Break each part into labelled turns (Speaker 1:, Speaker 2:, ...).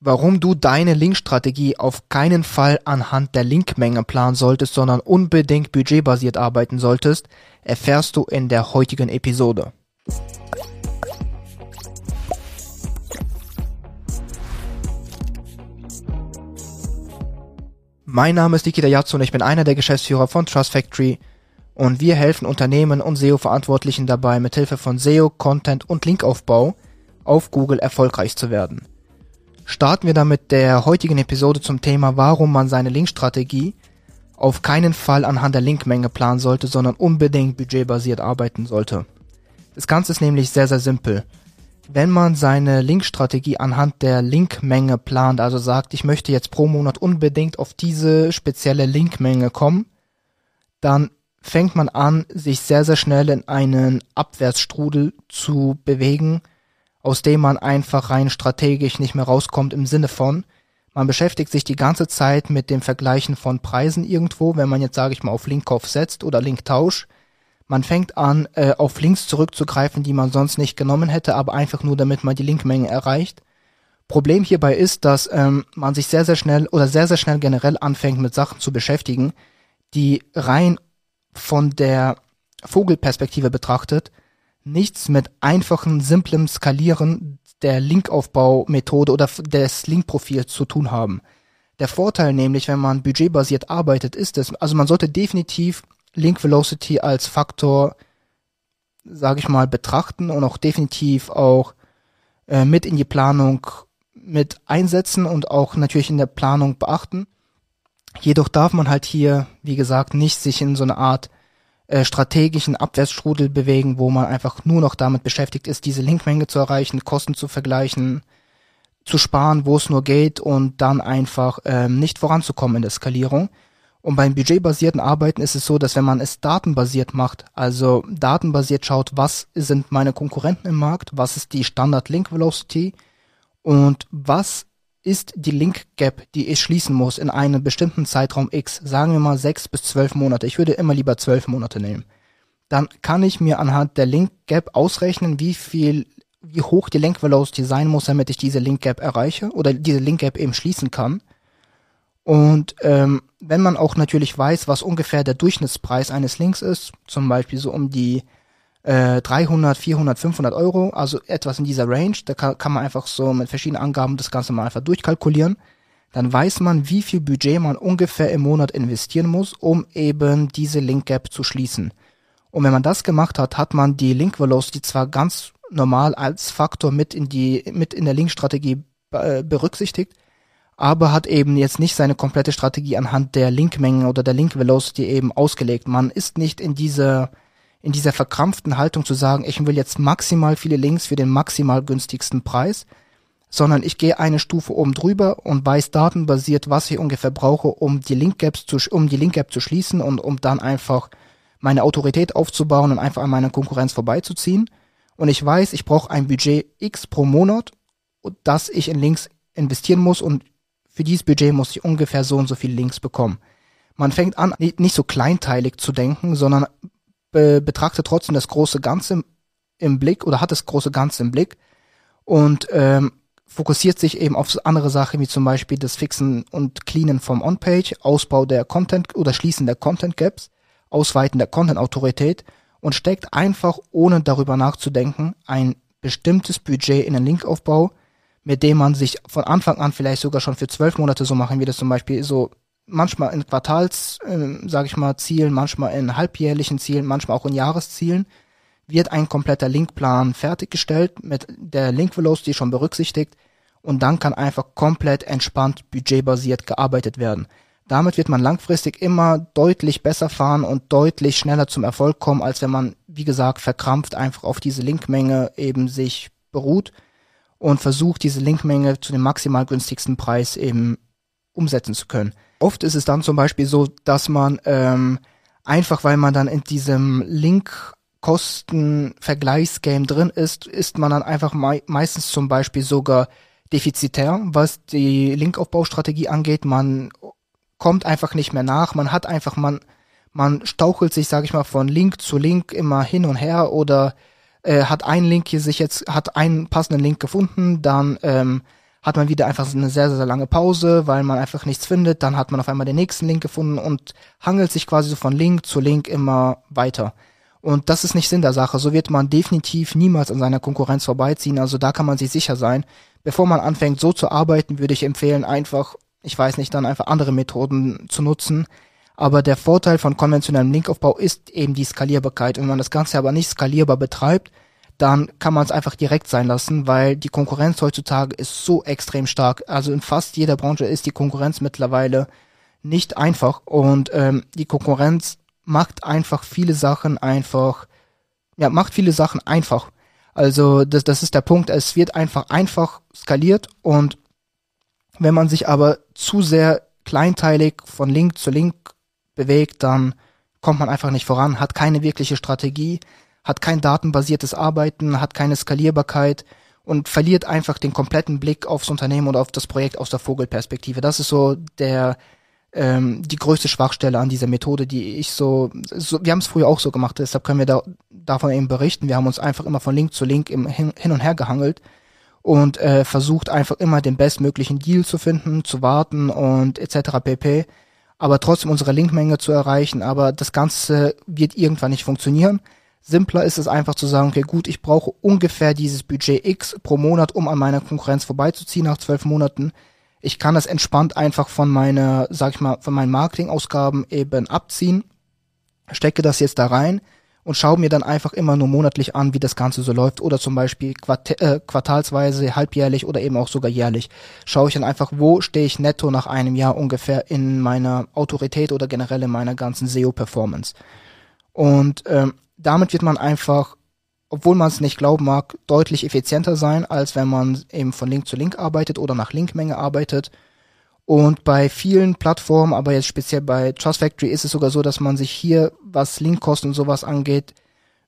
Speaker 1: Warum du deine Linkstrategie auf keinen Fall anhand der Linkmenge planen solltest, sondern unbedingt budgetbasiert arbeiten solltest, erfährst du in der heutigen Episode. Mein Name ist Nikita Yatsu und ich bin einer der Geschäftsführer von Trust Factory und wir helfen Unternehmen und SEO-Verantwortlichen dabei, mithilfe von SEO, Content und Linkaufbau auf Google erfolgreich zu werden. Starten wir damit der heutigen Episode zum Thema, warum man seine Linkstrategie auf keinen Fall anhand der Linkmenge planen sollte, sondern unbedingt budgetbasiert arbeiten sollte. Das Ganze ist nämlich sehr, sehr simpel. Wenn man seine Linkstrategie anhand der Linkmenge plant, also sagt, ich möchte jetzt pro Monat unbedingt auf diese spezielle Linkmenge kommen, dann fängt man an, sich sehr, sehr schnell in einen Abwärtsstrudel zu bewegen, aus dem man einfach rein strategisch nicht mehr rauskommt im Sinne von, man beschäftigt sich die ganze Zeit mit dem Vergleichen von Preisen irgendwo, wenn man jetzt, sage ich mal, auf Linkkauf setzt oder Linktausch. Man fängt an, äh, auf Links zurückzugreifen, die man sonst nicht genommen hätte, aber einfach nur, damit man die Linkmenge erreicht. Problem hierbei ist, dass ähm, man sich sehr, sehr schnell oder sehr, sehr schnell generell anfängt, mit Sachen zu beschäftigen, die rein von der Vogelperspektive betrachtet nichts mit einfachen, simplem Skalieren der Linkaufbaumethode oder des Linkprofils zu tun haben. Der Vorteil nämlich, wenn man budgetbasiert arbeitet, ist es, also man sollte definitiv Link Velocity als Faktor, sage ich mal, betrachten und auch definitiv auch äh, mit in die Planung mit einsetzen und auch natürlich in der Planung beachten. Jedoch darf man halt hier, wie gesagt, nicht sich in so eine Art äh, strategischen Abwärtsstrudel bewegen, wo man einfach nur noch damit beschäftigt ist, diese Linkmenge zu erreichen, Kosten zu vergleichen, zu sparen, wo es nur geht und dann einfach ähm, nicht voranzukommen in der Skalierung. Und beim budgetbasierten Arbeiten ist es so, dass wenn man es datenbasiert macht, also datenbasiert schaut, was sind meine Konkurrenten im Markt, was ist die Standard Link Velocity und was ist die Link Gap, die ich schließen muss in einem bestimmten Zeitraum X, sagen wir mal sechs bis zwölf Monate, ich würde immer lieber zwölf Monate nehmen, dann kann ich mir anhand der Link Gap ausrechnen, wie viel, wie hoch die Link Velocity sein muss, damit ich diese Link Gap erreiche oder diese Link Gap eben schließen kann. Und ähm, wenn man auch natürlich weiß, was ungefähr der Durchschnittspreis eines Links ist, zum Beispiel so um die äh, 300, 400, 500 Euro, also etwas in dieser Range. Da kann, kann man einfach so mit verschiedenen Angaben das Ganze mal einfach durchkalkulieren. Dann weiß man, wie viel Budget man ungefähr im Monat investieren muss, um eben diese Link Gap zu schließen. Und wenn man das gemacht hat, hat man die Link Velocity zwar ganz normal als Faktor mit in die, mit in der Link-Strategie äh, berücksichtigt, aber hat eben jetzt nicht seine komplette Strategie anhand der Linkmengen oder der Link Velocity eben ausgelegt. Man ist nicht in dieser in dieser verkrampften Haltung zu sagen, ich will jetzt maximal viele Links für den maximal günstigsten Preis, sondern ich gehe eine Stufe oben drüber und weiß datenbasiert, was ich ungefähr brauche, um die Link Gaps zu, um die Link Gap zu schließen und um dann einfach meine Autorität aufzubauen und einfach an meiner Konkurrenz vorbeizuziehen. Und ich weiß, ich brauche ein Budget X pro Monat, das ich in Links investieren muss und für dieses Budget muss ich ungefähr so und so viele Links bekommen. Man fängt an, nicht so kleinteilig zu denken, sondern be betrachtet trotzdem das große Ganze im, im, Blick oder hat das große Ganze im Blick und ähm, fokussiert sich eben auf andere Sachen wie zum Beispiel das Fixen und Cleanen vom On-Page, Ausbau der Content oder Schließen der Content Gaps, Ausweiten der Content-Autorität und steckt einfach, ohne darüber nachzudenken, ein bestimmtes Budget in den Linkaufbau, mit dem man sich von Anfang an vielleicht sogar schon für zwölf Monate so machen, wie das zum Beispiel so manchmal in Quartals, äh, sage ich mal, Zielen, manchmal in halbjährlichen Zielen, manchmal auch in Jahreszielen, wird ein kompletter Linkplan fertiggestellt mit der Link Velocity schon berücksichtigt und dann kann einfach komplett entspannt budgetbasiert gearbeitet werden. Damit wird man langfristig immer deutlich besser fahren und deutlich schneller zum Erfolg kommen, als wenn man, wie gesagt, verkrampft einfach auf diese Linkmenge eben sich beruht und versucht, diese Linkmenge zu dem maximal günstigsten Preis eben umsetzen zu können. Oft ist es dann zum Beispiel so, dass man ähm, einfach, weil man dann in diesem Link Kosten-Vergleichsgame drin ist, ist man dann einfach mei meistens zum Beispiel sogar defizitär, was die Linkaufbaustrategie angeht. Man kommt einfach nicht mehr nach. Man hat einfach, man, man stauchelt sich, sage ich mal, von Link zu Link immer hin und her oder äh, hat ein Link hier sich jetzt, hat einen passenden Link gefunden, dann ähm, hat man wieder einfach eine sehr, sehr lange Pause, weil man einfach nichts findet. Dann hat man auf einmal den nächsten Link gefunden und hangelt sich quasi so von Link zu Link immer weiter. Und das ist nicht Sinn der Sache. So wird man definitiv niemals an seiner Konkurrenz vorbeiziehen. Also da kann man sich sicher sein. Bevor man anfängt, so zu arbeiten, würde ich empfehlen, einfach, ich weiß nicht, dann einfach andere Methoden zu nutzen. Aber der Vorteil von konventionellem Linkaufbau ist eben die Skalierbarkeit. Wenn man das Ganze aber nicht skalierbar betreibt, dann kann man es einfach direkt sein lassen, weil die Konkurrenz heutzutage ist so extrem stark. Also in fast jeder Branche ist die Konkurrenz mittlerweile nicht einfach und ähm, die Konkurrenz macht einfach viele Sachen einfach, ja, macht viele Sachen einfach. Also das, das ist der Punkt, es wird einfach einfach skaliert und wenn man sich aber zu sehr kleinteilig von Link zu Link bewegt, dann kommt man einfach nicht voran, hat keine wirkliche Strategie, hat kein datenbasiertes Arbeiten, hat keine Skalierbarkeit und verliert einfach den kompletten Blick aufs Unternehmen oder auf das Projekt aus der Vogelperspektive. Das ist so der ähm, die größte Schwachstelle an dieser Methode, die ich so, so wir haben es früher auch so gemacht, deshalb können wir da davon eben berichten. Wir haben uns einfach immer von Link zu Link im, hin, hin und her gehangelt und äh, versucht einfach immer den bestmöglichen Deal zu finden, zu warten und etc. pp. Aber trotzdem unsere Linkmenge zu erreichen. Aber das Ganze wird irgendwann nicht funktionieren. Simpler ist es einfach zu sagen, okay, gut, ich brauche ungefähr dieses Budget X pro Monat, um an meiner Konkurrenz vorbeizuziehen nach zwölf Monaten. Ich kann das entspannt einfach von meiner, sag ich mal, von meinen Marketingausgaben eben abziehen, stecke das jetzt da rein und schaue mir dann einfach immer nur monatlich an, wie das Ganze so läuft oder zum Beispiel quart äh, quartalsweise, halbjährlich oder eben auch sogar jährlich. Schaue ich dann einfach, wo stehe ich netto nach einem Jahr ungefähr in meiner Autorität oder generell in meiner ganzen SEO-Performance. Und ähm, damit wird man einfach obwohl man es nicht glauben mag, deutlich effizienter sein, als wenn man eben von Link zu Link arbeitet oder nach Linkmenge arbeitet. Und bei vielen Plattformen, aber jetzt speziell bei Trust Factory ist es sogar so, dass man sich hier, was Linkkosten und sowas angeht,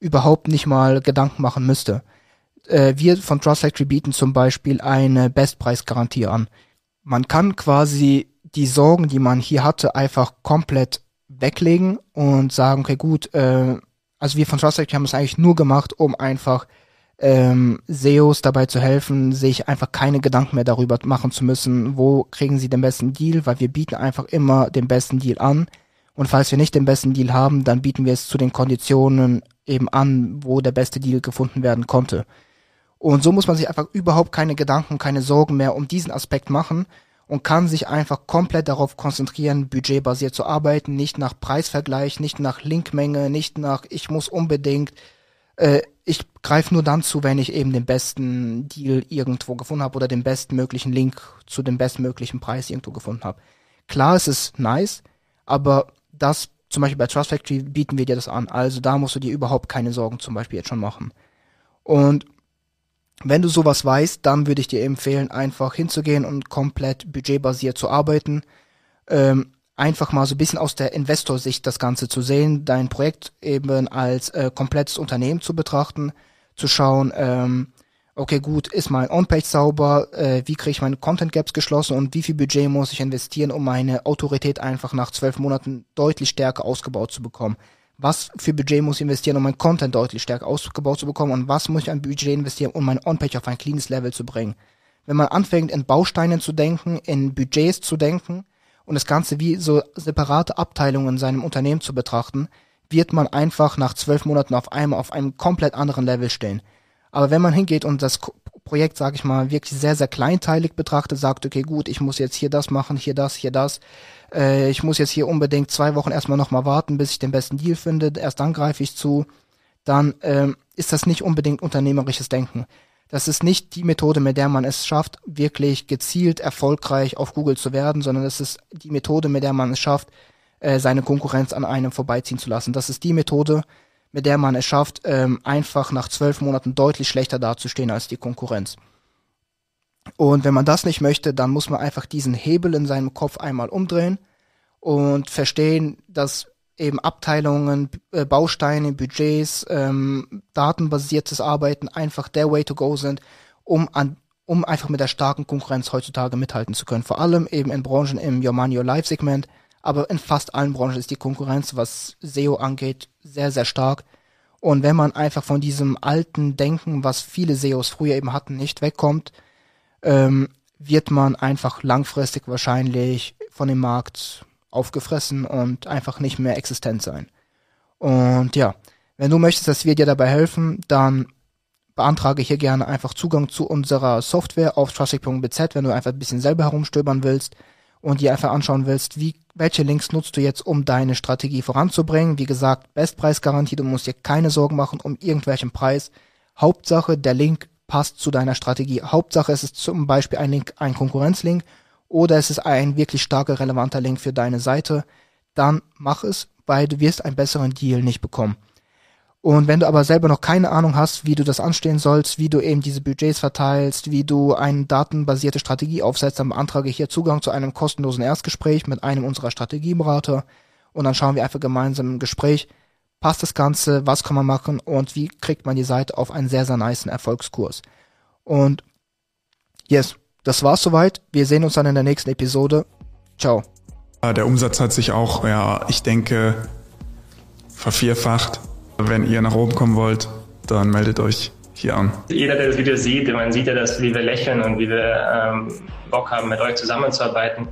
Speaker 1: überhaupt nicht mal Gedanken machen müsste. Äh, wir von Trust Factory bieten zum Beispiel eine Bestpreisgarantie an. Man kann quasi die Sorgen, die man hier hatte, einfach komplett weglegen und sagen, okay, gut, äh, also wir von Trust haben es eigentlich nur gemacht, um einfach ähm, SEOs dabei zu helfen, sich einfach keine Gedanken mehr darüber machen zu müssen, wo kriegen sie den besten Deal, weil wir bieten einfach immer den besten Deal an. Und falls wir nicht den besten Deal haben, dann bieten wir es zu den Konditionen eben an, wo der beste Deal gefunden werden konnte. Und so muss man sich einfach überhaupt keine Gedanken, keine Sorgen mehr um diesen Aspekt machen, und kann sich einfach komplett darauf konzentrieren, budgetbasiert zu arbeiten, nicht nach Preisvergleich, nicht nach Linkmenge, nicht nach ich muss unbedingt, äh, ich greife nur dann zu, wenn ich eben den besten Deal irgendwo gefunden habe oder den bestmöglichen Link zu dem bestmöglichen Preis irgendwo gefunden habe. Klar, es ist nice, aber das zum Beispiel bei Trust Factory bieten wir dir das an. Also da musst du dir überhaupt keine Sorgen zum Beispiel jetzt schon machen. Und wenn du sowas weißt, dann würde ich dir empfehlen, einfach hinzugehen und komplett budgetbasiert zu arbeiten. Ähm, einfach mal so ein bisschen aus der Investorsicht das Ganze zu sehen, dein Projekt eben als äh, komplettes Unternehmen zu betrachten, zu schauen, ähm, okay, gut, ist mein On-Page sauber, äh, wie kriege ich meine Content Gaps geschlossen und wie viel Budget muss ich investieren, um meine Autorität einfach nach zwölf Monaten deutlich stärker ausgebaut zu bekommen was für Budget muss ich investieren, um mein Content deutlich stärker ausgebaut zu bekommen und was muss ich an Budget investieren, um mein On-Page auf ein cleanes Level zu bringen. Wenn man anfängt, in Bausteinen zu denken, in Budgets zu denken und das Ganze wie so separate Abteilungen in seinem Unternehmen zu betrachten, wird man einfach nach zwölf Monaten auf einmal auf einem komplett anderen Level stehen. Aber wenn man hingeht und das Projekt, sage ich mal, wirklich sehr, sehr kleinteilig betrachtet, sagt, okay, gut, ich muss jetzt hier das machen, hier das, hier das, äh, ich muss jetzt hier unbedingt zwei Wochen erstmal nochmal warten, bis ich den besten Deal finde, erst dann greife ich zu, dann ähm, ist das nicht unbedingt unternehmerisches Denken. Das ist nicht die Methode, mit der man es schafft, wirklich gezielt erfolgreich auf Google zu werden, sondern es ist die Methode, mit der man es schafft, äh, seine Konkurrenz an einem vorbeiziehen zu lassen. Das ist die Methode, mit der man es schafft, ähm, einfach nach zwölf Monaten deutlich schlechter dazustehen als die Konkurrenz. Und wenn man das nicht möchte, dann muss man einfach diesen Hebel in seinem Kopf einmal umdrehen und verstehen, dass eben Abteilungen, äh, Bausteine, Budgets, ähm, datenbasiertes Arbeiten einfach der Way to go sind, um an um einfach mit der starken Konkurrenz heutzutage mithalten zu können. Vor allem eben in Branchen im Your Money Your Life Segment, aber in fast allen Branchen ist die Konkurrenz, was SEO angeht, sehr, sehr stark. Und wenn man einfach von diesem alten Denken, was viele SEOs früher eben hatten, nicht wegkommt, ähm, wird man einfach langfristig wahrscheinlich von dem Markt aufgefressen und einfach nicht mehr existent sein. Und ja, wenn du möchtest, dass wir dir dabei helfen, dann beantrage hier gerne einfach Zugang zu unserer Software auf trustic.bz, wenn du einfach ein bisschen selber herumstöbern willst und dir einfach anschauen willst, wie, welche Links nutzt du jetzt, um deine Strategie voranzubringen. Wie gesagt, Bestpreisgarantie, du musst dir keine Sorgen machen um irgendwelchen Preis. Hauptsache, der Link passt zu deiner Strategie. Hauptsache, es ist zum Beispiel ein Link, ein Konkurrenzlink oder es ist ein wirklich starker, relevanter Link für deine Seite. Dann mach es, weil du wirst einen besseren Deal nicht bekommen. Und wenn du aber selber noch keine Ahnung hast, wie du das anstellen sollst, wie du eben diese Budgets verteilst, wie du eine datenbasierte Strategie aufsetzt, dann beantrage ich hier Zugang zu einem kostenlosen Erstgespräch mit einem unserer Strategieberater. Und dann schauen wir einfach gemeinsam im Gespräch, passt das Ganze, was kann man machen und wie kriegt man die Seite auf einen sehr, sehr nice Erfolgskurs. Und yes, das war's soweit. Wir sehen uns dann in der nächsten Episode. Ciao.
Speaker 2: Der Umsatz hat sich auch, ja, ich denke, vervierfacht. Wenn ihr nach oben kommen wollt, dann meldet euch hier an.
Speaker 3: Jeder, der das Video sieht, man sieht ja, dass, wie wir lächeln und wie wir ähm, Bock haben, mit euch zusammenzuarbeiten.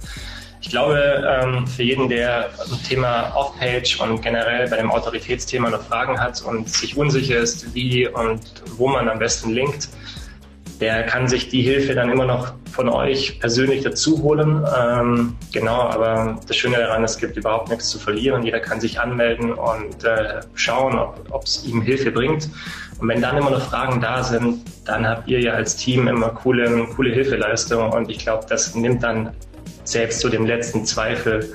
Speaker 3: Ich glaube, ähm, für jeden, der ein Thema Off-Page und generell bei dem Autoritätsthema noch Fragen hat und sich unsicher ist, wie und wo man am besten linkt, der kann sich die Hilfe dann immer noch von euch persönlich dazu holen. Ähm, genau, aber das Schöne daran, es gibt überhaupt nichts zu verlieren. Jeder kann sich anmelden und äh, schauen, ob es ihm Hilfe bringt. Und wenn dann immer noch Fragen da sind, dann habt ihr ja als Team immer coole, coole Hilfeleistung. Und ich glaube, das nimmt dann selbst zu dem letzten Zweifel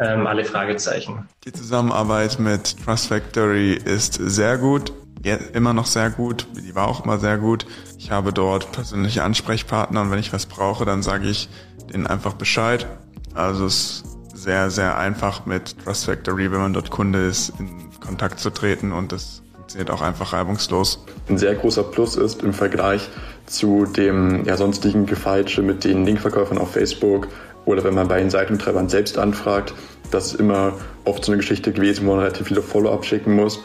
Speaker 3: ähm, alle Fragezeichen.
Speaker 2: Die Zusammenarbeit mit Trust Factory ist sehr gut immer noch sehr gut, die war auch immer sehr gut. Ich habe dort persönliche Ansprechpartner und wenn ich was brauche, dann sage ich denen einfach Bescheid. Also es ist sehr, sehr einfach mit Trust Factory, wenn man dort Kunde ist, in Kontakt zu treten und das funktioniert auch einfach reibungslos.
Speaker 4: Ein sehr großer Plus ist im Vergleich zu dem ja, sonstigen Gefeitsche mit den Linkverkäufern auf Facebook oder wenn man bei den Seitentreibern selbst anfragt, das ist immer oft so eine Geschichte gewesen, wo man relativ viele Follow-up schicken muss.